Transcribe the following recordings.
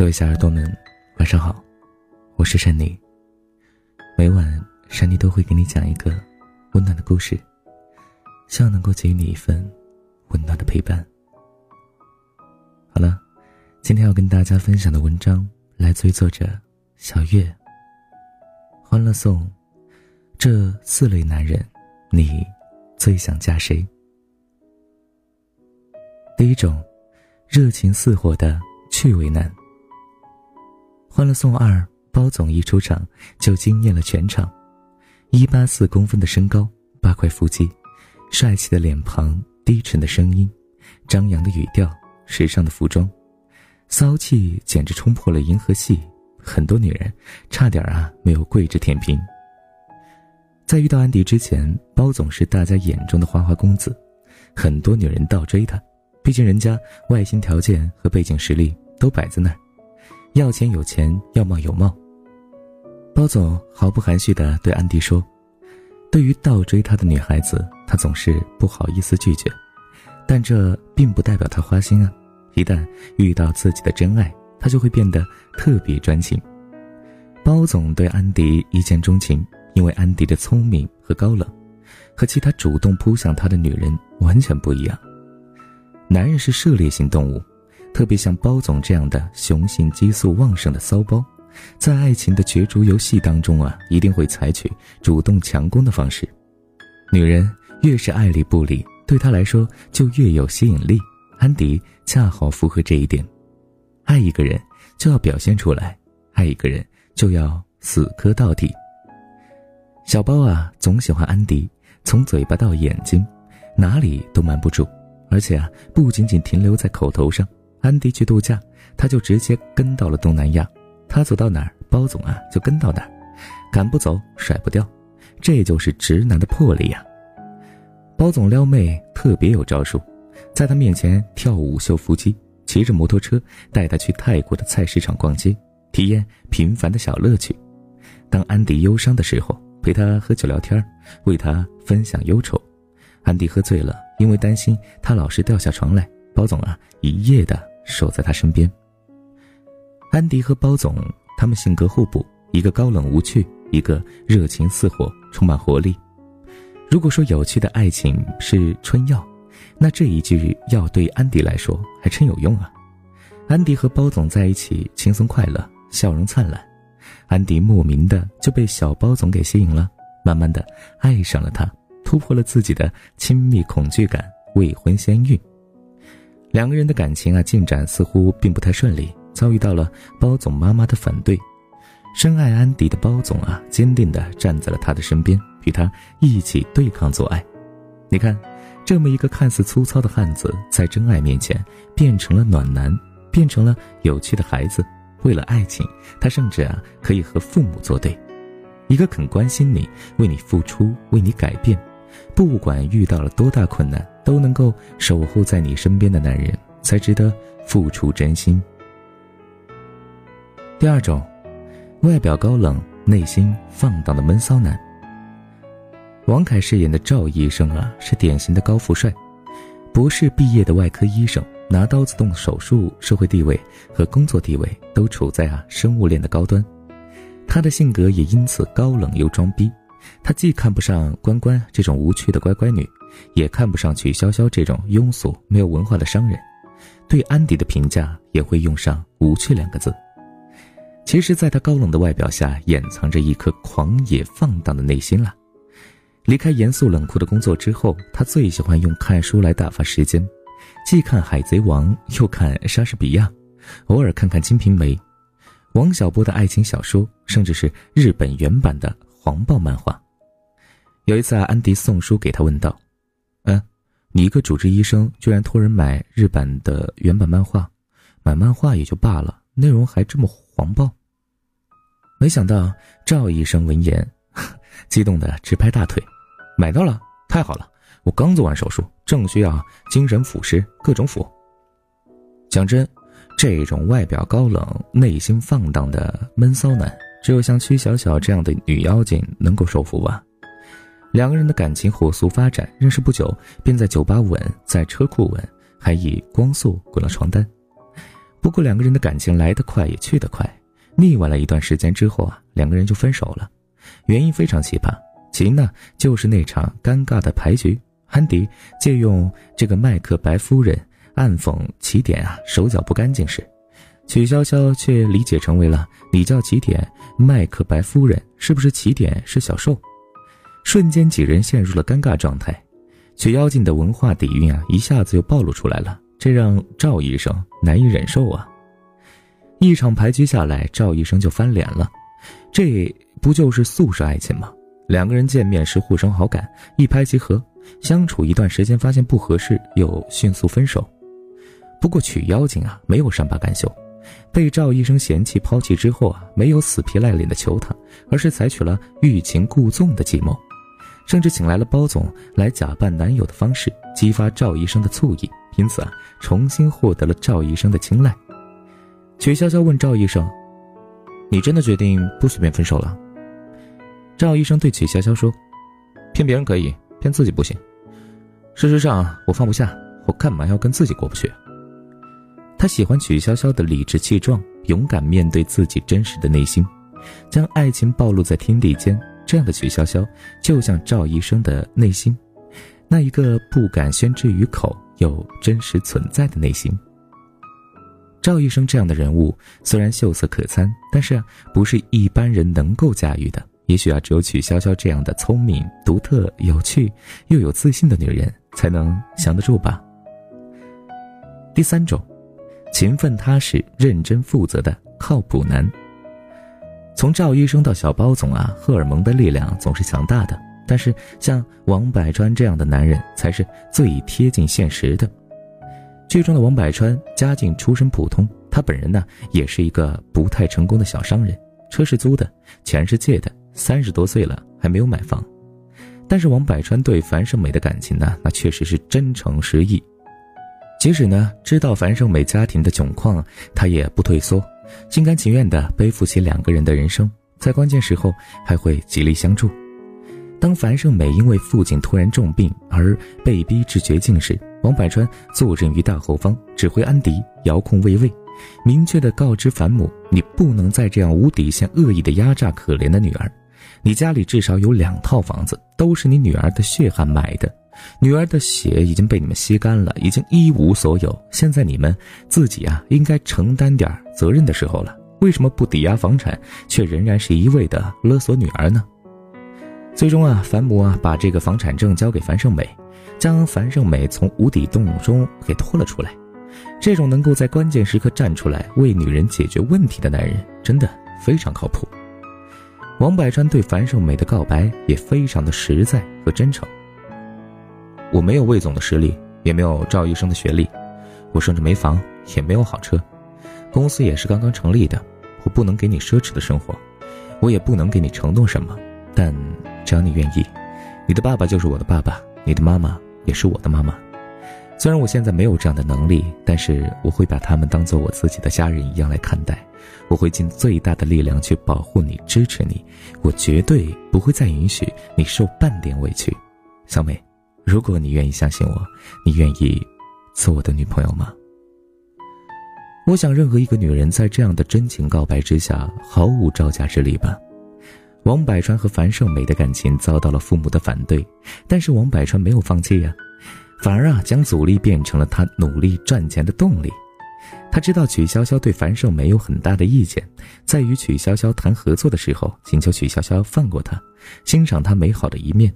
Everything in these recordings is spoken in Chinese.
各位小耳朵们，晚上好，我是珊妮。每晚珊妮都会给你讲一个温暖的故事，希望能够给予你一份温暖的陪伴。好了，今天要跟大家分享的文章来自于作者小月。欢乐颂，这四类男人，你最想嫁谁？第一种，热情似火的趣味男。欢乐颂二，包总一出场就惊艳了全场，一八四公分的身高，八块腹肌，帅气的脸庞，低沉的声音，张扬的语调，时尚的服装，骚气简直冲破了银河系，很多女人差点啊没有跪着舔屏。在遇到安迪之前，包总是大家眼中的花花公子，很多女人倒追他，毕竟人家外形条件和背景实力都摆在那儿。要钱有钱，要貌有貌。包总毫不含蓄地对安迪说：“对于倒追他的女孩子，他总是不好意思拒绝，但这并不代表他花心啊。一旦遇到自己的真爱，他就会变得特别专情。”包总对安迪一见钟情，因为安迪的聪明和高冷，和其他主动扑向他的女人完全不一样。男人是涉猎型动物。特别像包总这样的雄性激素旺盛的骚包，在爱情的角逐游戏当中啊，一定会采取主动强攻的方式。女人越是爱理不理，对他来说就越有吸引力。安迪恰好符合这一点。爱一个人就要表现出来，爱一个人就要死磕到底。小包啊，总喜欢安迪，从嘴巴到眼睛，哪里都瞒不住，而且啊，不仅仅停留在口头上。安迪去度假，他就直接跟到了东南亚。他走到哪儿，包总啊就跟到哪儿，赶不走，甩不掉，这就是直男的魄力呀。包总撩妹特别有招数，在他面前跳舞秀腹肌，骑着摩托车带他去泰国的菜市场逛街，体验平凡的小乐趣。当安迪忧伤的时候，陪他喝酒聊天，为他分享忧愁。安迪喝醉了，因为担心他老是掉下床来，包总啊一夜的。守在他身边。安迪和包总，他们性格互补，一个高冷无趣，一个热情似火，充满活力。如果说有趣的爱情是春药，那这一句药对安迪来说还真有用啊！安迪和包总在一起轻松快乐，笑容灿烂，安迪莫名的就被小包总给吸引了，慢慢的爱上了他，突破了自己的亲密恐惧感，未婚先孕。两个人的感情啊，进展似乎并不太顺利，遭遇到了包总妈妈的反对。深爱安迪的包总啊，坚定地站在了他的身边，与他一起对抗做爱。你看，这么一个看似粗糙的汉子，在真爱面前变成了暖男，变成了有趣的孩子。为了爱情，他甚至啊可以和父母作对。一个肯关心你、为你付出、为你改变。不管遇到了多大困难，都能够守护在你身边的男人，才值得付出真心。第二种，外表高冷、内心放荡的闷骚男。王凯饰演的赵医生啊，是典型的高富帅，博士毕业的外科医生，拿刀子动手术，社会地位和工作地位都处在啊生物链的高端，他的性格也因此高冷又装逼。他既看不上关关这种无趣的乖乖女，也看不上曲潇潇这种庸俗没有文化的商人，对安迪的评价也会用上“无趣”两个字。其实，在他高冷的外表下，掩藏着一颗狂野放荡的内心了。离开严肃冷酷的工作之后，他最喜欢用看书来打发时间，既看《海贼王》，又看莎士比亚，偶尔看看《金瓶梅》、王小波的爱情小说，甚至是日本原版的。黄暴漫画。有一次啊，安迪送书给他，问道：“嗯，你一个主治医生，居然托人买日版的原版漫画？买漫画也就罢了，内容还这么黄暴。”没想到赵医生闻言，激动的直拍大腿：“买到了，太好了！我刚做完手术，正需要精神腐蚀，各种腐。讲真，这种外表高冷、内心放荡的闷骚男。”只有像曲小小这样的女妖精能够收服吧。两个人的感情火速发展，认识不久便在酒吧吻，在车库吻，还以光速滚了床单。不过两个人的感情来得快也去得快，腻歪了一段时间之后啊，两个人就分手了。原因非常奇葩，起因呢就是那场尴尬的牌局。安迪借用这个麦克白夫人暗讽起点啊手脚不干净时，曲筱绡却理解成为了你叫起点，麦克白夫人是不是起点是小受？瞬间几人陷入了尴尬状态。曲妖精的文化底蕴啊一下子又暴露出来了，这让赵医生难以忍受啊。一场牌局下来，赵医生就翻脸了，这不就是宿舍爱情吗？两个人见面时互生好感，一拍即合。相处一段时间，发现不合适，又迅速分手。不过曲妖精啊，没有善罢甘休，被赵医生嫌弃抛弃之后啊，没有死皮赖脸的求他，而是采取了欲擒故纵的计谋，甚至请来了包总来假扮男友的方式，激发赵医生的醋意，因此啊，重新获得了赵医生的青睐。曲潇潇问赵医生：“你真的决定不随便分手了？”赵医生对曲潇潇说：“骗别人可以。”骗自己不行，事实上我放不下，我干嘛要跟自己过不去？他喜欢曲筱绡的理直气壮，勇敢面对自己真实的内心，将爱情暴露在天地间。这样的曲筱绡，就像赵医生的内心，那一个不敢宣之于口又真实存在的内心。赵医生这样的人物，虽然秀色可餐，但是不是一般人能够驾驭的。也许啊，只有曲筱绡这样的聪明、独特、有趣又有自信的女人才能降得住吧。第三种，勤奋踏实、认真负责的靠谱男。从赵医生到小包总啊，荷尔蒙的力量总是强大的。但是像王百川这样的男人才是最贴近现实的。剧中的王百川家境出身普通，他本人呢也是一个不太成功的小商人，车是租的，钱是借的。三十多岁了还没有买房，但是王百川对樊胜美的感情呢，那确实是真诚实意。即使呢知道樊胜美家庭的窘况，他也不退缩，心甘情愿地背负起两个人的人生，在关键时候还会极力相助。当樊胜美因为父亲突然重病而被逼至绝境时，王柏川坐镇于大后方，指挥安迪，遥控卫卫。明确的告知樊母，你不能再这样无底线、恶意的压榨可怜的女儿。你家里至少有两套房子，都是你女儿的血汗买的，女儿的血已经被你们吸干了，已经一无所有。现在你们自己啊，应该承担点责任的时候了。为什么不抵押房产，却仍然是一味的勒索女儿呢？最终啊，樊母啊，把这个房产证交给樊胜美，将樊胜美从无底洞中给拖了出来。这种能够在关键时刻站出来为女人解决问题的男人，真的非常靠谱。王百川对樊胜美的告白也非常的实在和真诚。我没有魏总的实力，也没有赵医生的学历，我甚至没房，也没有好车，公司也是刚刚成立的，我不能给你奢侈的生活，我也不能给你承诺什么。但只要你愿意，你的爸爸就是我的爸爸，你的妈妈也是我的妈妈。虽然我现在没有这样的能力，但是我会把他们当做我自己的家人一样来看待。我会尽最大的力量去保护你、支持你。我绝对不会再允许你受半点委屈。小美，如果你愿意相信我，你愿意做我的女朋友吗？我想，任何一个女人在这样的真情告白之下，毫无招架之力吧。王百川和樊胜美的感情遭到了父母的反对，但是王百川没有放弃呀。反而啊，将阻力变成了他努力赚钱的动力。他知道曲筱绡对樊胜美有很大的意见，在与曲筱绡谈合作的时候，请求曲筱绡放过他，欣赏他美好的一面。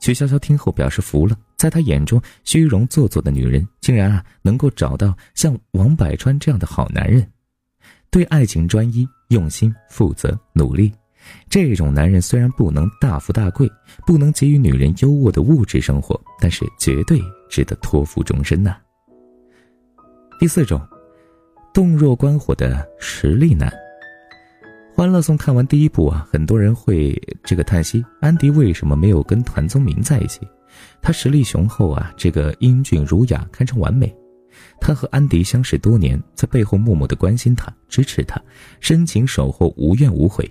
曲筱绡听后表示服了，在他眼中，虚荣做作的女人竟然啊能够找到像王百川这样的好男人，对爱情专一、用心、负责、努力。这种男人虽然不能大富大贵，不能给予女人优渥的物质生活，但是绝对值得托付终身呐。第四种，洞若观火的实力男。欢乐颂看完第一部啊，很多人会这个叹息：安迪为什么没有跟团宗明在一起？他实力雄厚啊，这个英俊儒雅，堪称完美。他和安迪相识多年，在背后默默的关心他，支持他，深情守候，无怨无悔。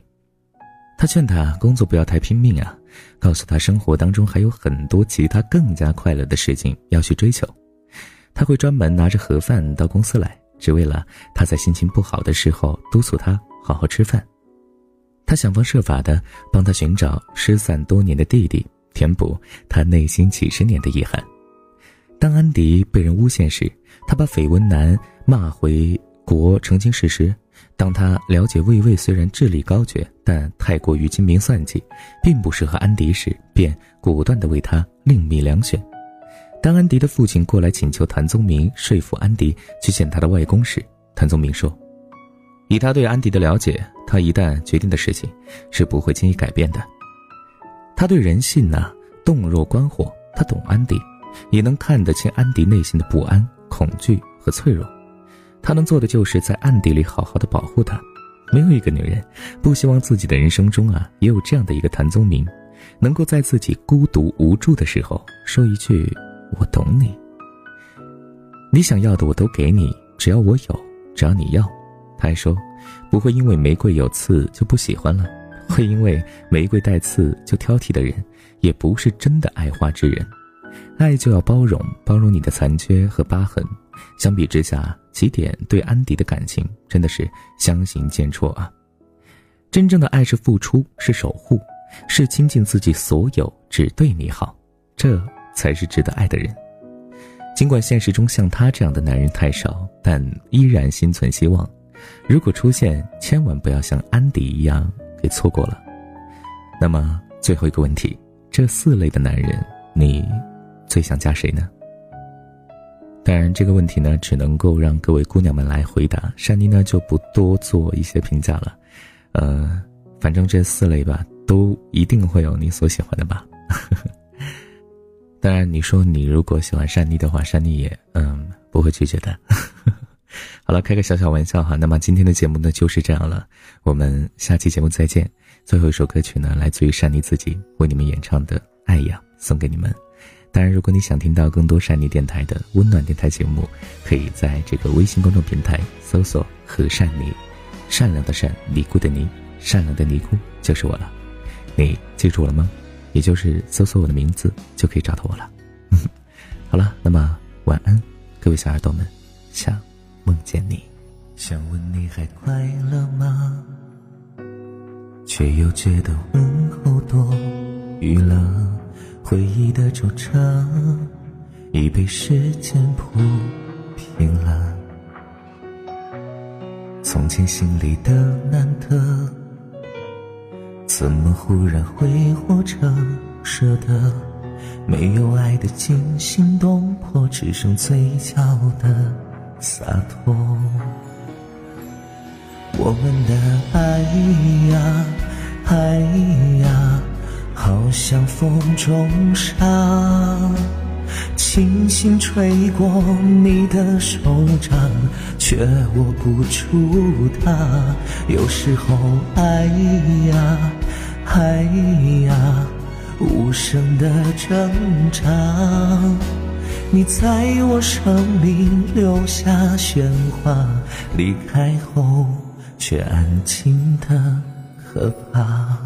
他劝他工作不要太拼命啊，告诉他生活当中还有很多其他更加快乐的事情要去追求。他会专门拿着盒饭到公司来，只为了他在心情不好的时候督促他好好吃饭。他想方设法的帮他寻找失散多年的弟弟，填补他内心几十年的遗憾。当安迪被人诬陷时，他把绯闻男骂回国澄清事实。当他了解魏魏虽然智力高绝，但太过于精明算计，并不适合安迪时，便果断地为他另觅良选。当安迪的父亲过来请求谭宗明说服安迪去见他的外公时，谭宗明说：“以他对安迪的了解，他一旦决定的事情是不会轻易改变的。他对人性呢，洞若观火。他懂安迪，也能看得清安迪内心的不安、恐惧和脆弱。”他能做的就是在暗地里好好的保护她。没有一个女人不希望自己的人生中啊，也有这样的一个谭宗明，能够在自己孤独无助的时候说一句“我懂你”。你想要的我都给你，只要我有，只要你要。他还说，不会因为玫瑰有刺就不喜欢了，会因为玫瑰带刺就挑剔的人，也不是真的爱花之人。爱就要包容，包容你的残缺和疤痕。相比之下，起点对安迪的感情真的是相形见绌啊！真正的爱是付出，是守护，是倾尽自己所有，只对你好，这才是值得爱的人。尽管现实中像他这样的男人太少，但依然心存希望。如果出现，千万不要像安迪一样给错过了。那么最后一个问题，这四类的男人，你最想嫁谁呢？当然，这个问题呢，只能够让各位姑娘们来回答。珊妮呢，就不多做一些评价了。呃，反正这四类吧，都一定会有你所喜欢的吧。当然，你说你如果喜欢珊妮的话，珊妮也嗯不会拒绝的。好了，开个小小玩笑哈。那么今天的节目呢就是这样了，我们下期节目再见。最后一首歌曲呢，来自于善妮自己为你们演唱的《爱呀》，送给你们。当然，如果你想听到更多善妮电台的温暖电台节目，可以在这个微信公众平台搜索“和善妮”，善良的善，尼姑的尼，善良的尼姑就是我了。你记住了吗？也就是搜索我的名字就可以找到我了。好了，那么晚安，各位小耳朵们，想梦见你。想问你还快乐吗？却又觉得问候多余了。回忆的惆怅已被时间铺平了，从前心里的难得，怎么忽然挥霍成舍得？没有爱的惊心动魄，只剩嘴角的洒脱。我们的爱呀，爱呀。好像风中沙，轻轻吹过你的手掌，却握不住它。有时候爱呀爱呀，无声的挣扎。你在我生命留下喧哗，离开后却安静的可怕。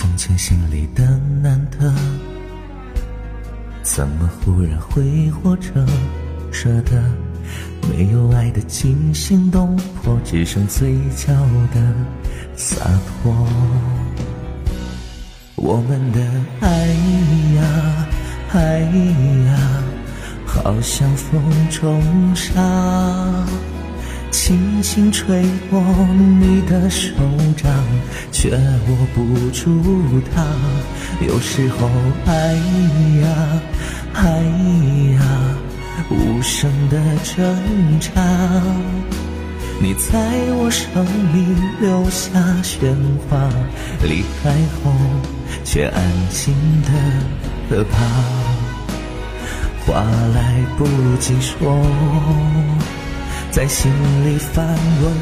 从前心里的难得，怎么忽然挥霍成舍得？没有爱的惊心动魄，只剩嘴角的洒脱。我们的爱呀，爱呀，好像风中沙。轻轻吹过你的手掌，却握不住它。有时候爱呀爱呀，无声的挣扎。你在我生命留下喧哗，离开后却安静的可怕。话来不及说。在心里翻滚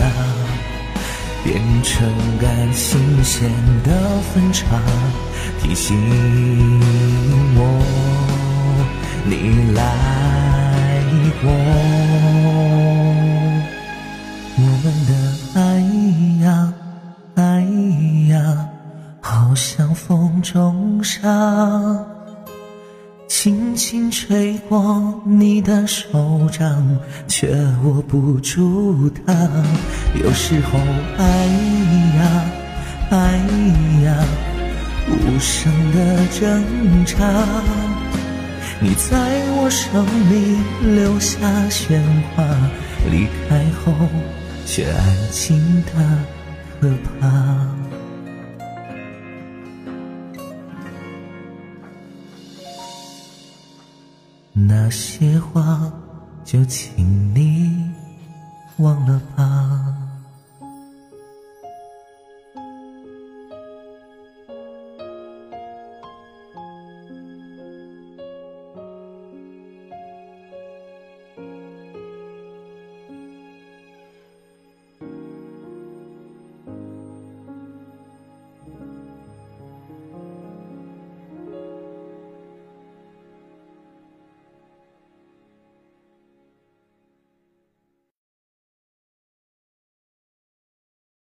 啊，变成感新鲜的分岔，提醒我你来过。我们的爱呀爱呀，好像风中沙。轻轻吹过你的手掌，却握不住它。有时候，爱呀，爱呀，无声的挣扎。你在我生命留下鲜花，离开后却安静的可怕。那些话，就请你忘了吧。